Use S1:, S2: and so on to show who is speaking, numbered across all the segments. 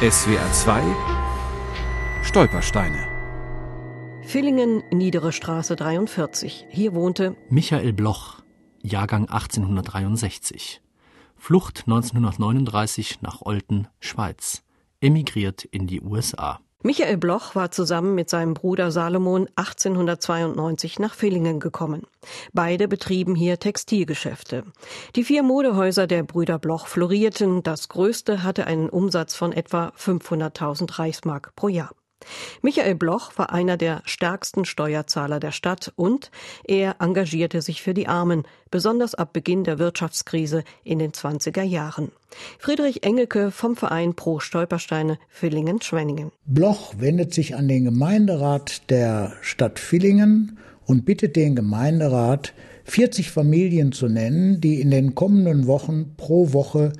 S1: SWR 2 Stolpersteine
S2: Villingen, Niedere Straße 43. Hier wohnte
S3: Michael Bloch, Jahrgang 1863. Flucht 1939 nach Olten, Schweiz. Emigriert in die USA.
S2: Michael Bloch war zusammen mit seinem Bruder Salomon 1892 nach Villingen gekommen. Beide betrieben hier Textilgeschäfte. Die vier Modehäuser der Brüder Bloch florierten. Das größte hatte einen Umsatz von etwa 500.000 Reichsmark pro Jahr. Michael Bloch war einer der stärksten Steuerzahler der Stadt und er engagierte sich für die Armen, besonders ab Beginn der Wirtschaftskrise in den 20er Jahren. Friedrich Engelke vom Verein Pro Stolpersteine Villingen-Schwenningen.
S4: Bloch wendet sich an den Gemeinderat der Stadt Villingen und bittet den Gemeinderat, 40 Familien zu nennen, die in den kommenden Wochen pro Woche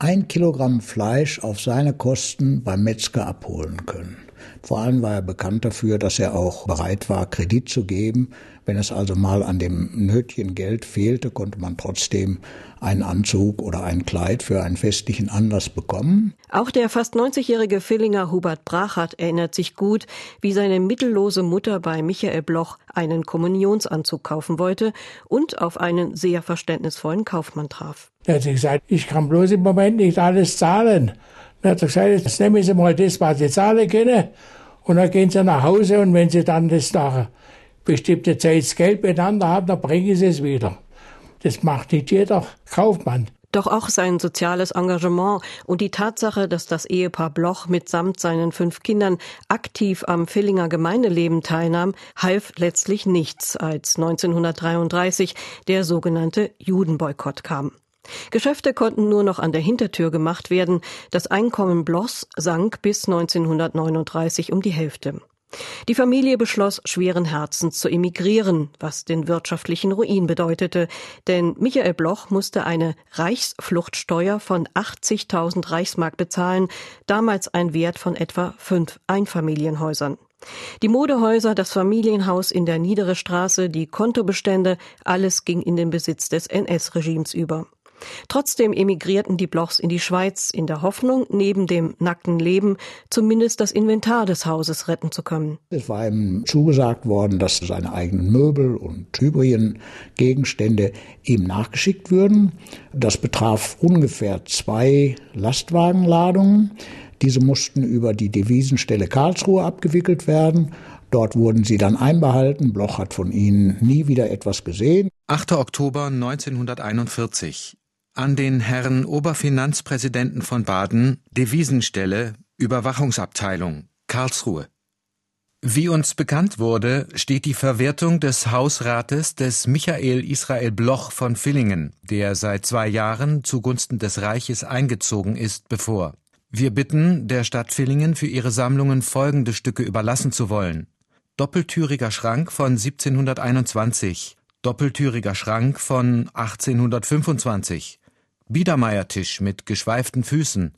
S4: ein Kilogramm Fleisch auf seine Kosten beim Metzger abholen können. Vor allem war er bekannt dafür, dass er auch bereit war, Kredit zu geben. Wenn es also mal an dem nötigen Geld fehlte, konnte man trotzdem einen Anzug oder ein Kleid für einen festlichen Anlass bekommen.
S2: Auch der fast 90-jährige Villinger Hubert Brachert erinnert sich gut, wie seine mittellose Mutter bei Michael Bloch einen Kommunionsanzug kaufen wollte und auf einen sehr verständnisvollen Kaufmann traf.
S5: Er hat gesagt, ich kann bloß im Moment nicht alles zahlen. Dann hat er gesagt, jetzt nehmen Sie mal das, was Sie zahlen können, und dann gehen Sie nach Hause und wenn Sie dann das nach bestimmter Zeit das Geld beieinander haben, dann bringen Sie es wieder. Das macht nicht jeder Kaufmann.
S2: Doch auch sein soziales Engagement und die Tatsache, dass das Ehepaar Bloch mitsamt seinen fünf Kindern aktiv am Villinger Gemeindeleben teilnahm, half letztlich nichts, als 1933 der sogenannte Judenboykott kam. Geschäfte konnten nur noch an der Hintertür gemacht werden. Das Einkommen Bloss sank bis 1939 um die Hälfte. Die Familie beschloss, schweren Herzens zu emigrieren, was den wirtschaftlichen Ruin bedeutete, denn Michael Bloch musste eine Reichsfluchtsteuer von 80.000 Reichsmark bezahlen, damals ein Wert von etwa fünf Einfamilienhäusern. Die Modehäuser, das Familienhaus in der Niedere Straße, die Kontobestände, alles ging in den Besitz des NS-Regimes über. Trotzdem emigrierten die Blochs in die Schweiz in der Hoffnung, neben dem nackten Leben zumindest das Inventar des Hauses retten zu können.
S4: Es war ihm zugesagt worden, dass seine eigenen Möbel und übrigen Gegenstände ihm nachgeschickt würden. Das betraf ungefähr zwei Lastwagenladungen. Diese mussten über die Devisenstelle Karlsruhe abgewickelt werden. Dort wurden sie dann einbehalten. Bloch hat von ihnen nie wieder etwas gesehen.
S1: 8. Oktober 1941 an den Herrn Oberfinanzpräsidenten von Baden, Devisenstelle, Überwachungsabteilung, Karlsruhe. Wie uns bekannt wurde, steht die Verwertung des Hausrates des Michael Israel Bloch von Villingen, der seit zwei Jahren zugunsten des Reiches eingezogen ist, bevor. Wir bitten, der Stadt Villingen für ihre Sammlungen folgende Stücke überlassen zu wollen. Doppeltüriger Schrank von 1721, Doppeltüriger Schrank von 1825, Biedermeiertisch mit geschweiften Füßen,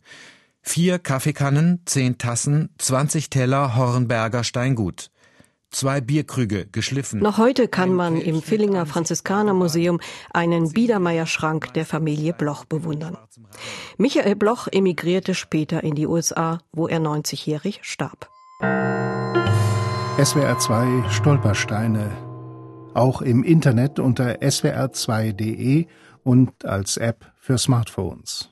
S1: vier Kaffeekannen, zehn Tassen, zwanzig Teller Hornberger Steingut, zwei Bierkrüge geschliffen.
S2: Noch heute kann man im Villinger Franziskanermuseum einen Biedermeierschrank der Familie Bloch bewundern. Michael Bloch emigrierte später in die USA, wo er 90-jährig starb.
S6: SWR 2 Stolpersteine. Auch im Internet unter swr2.de und als App für Smartphones.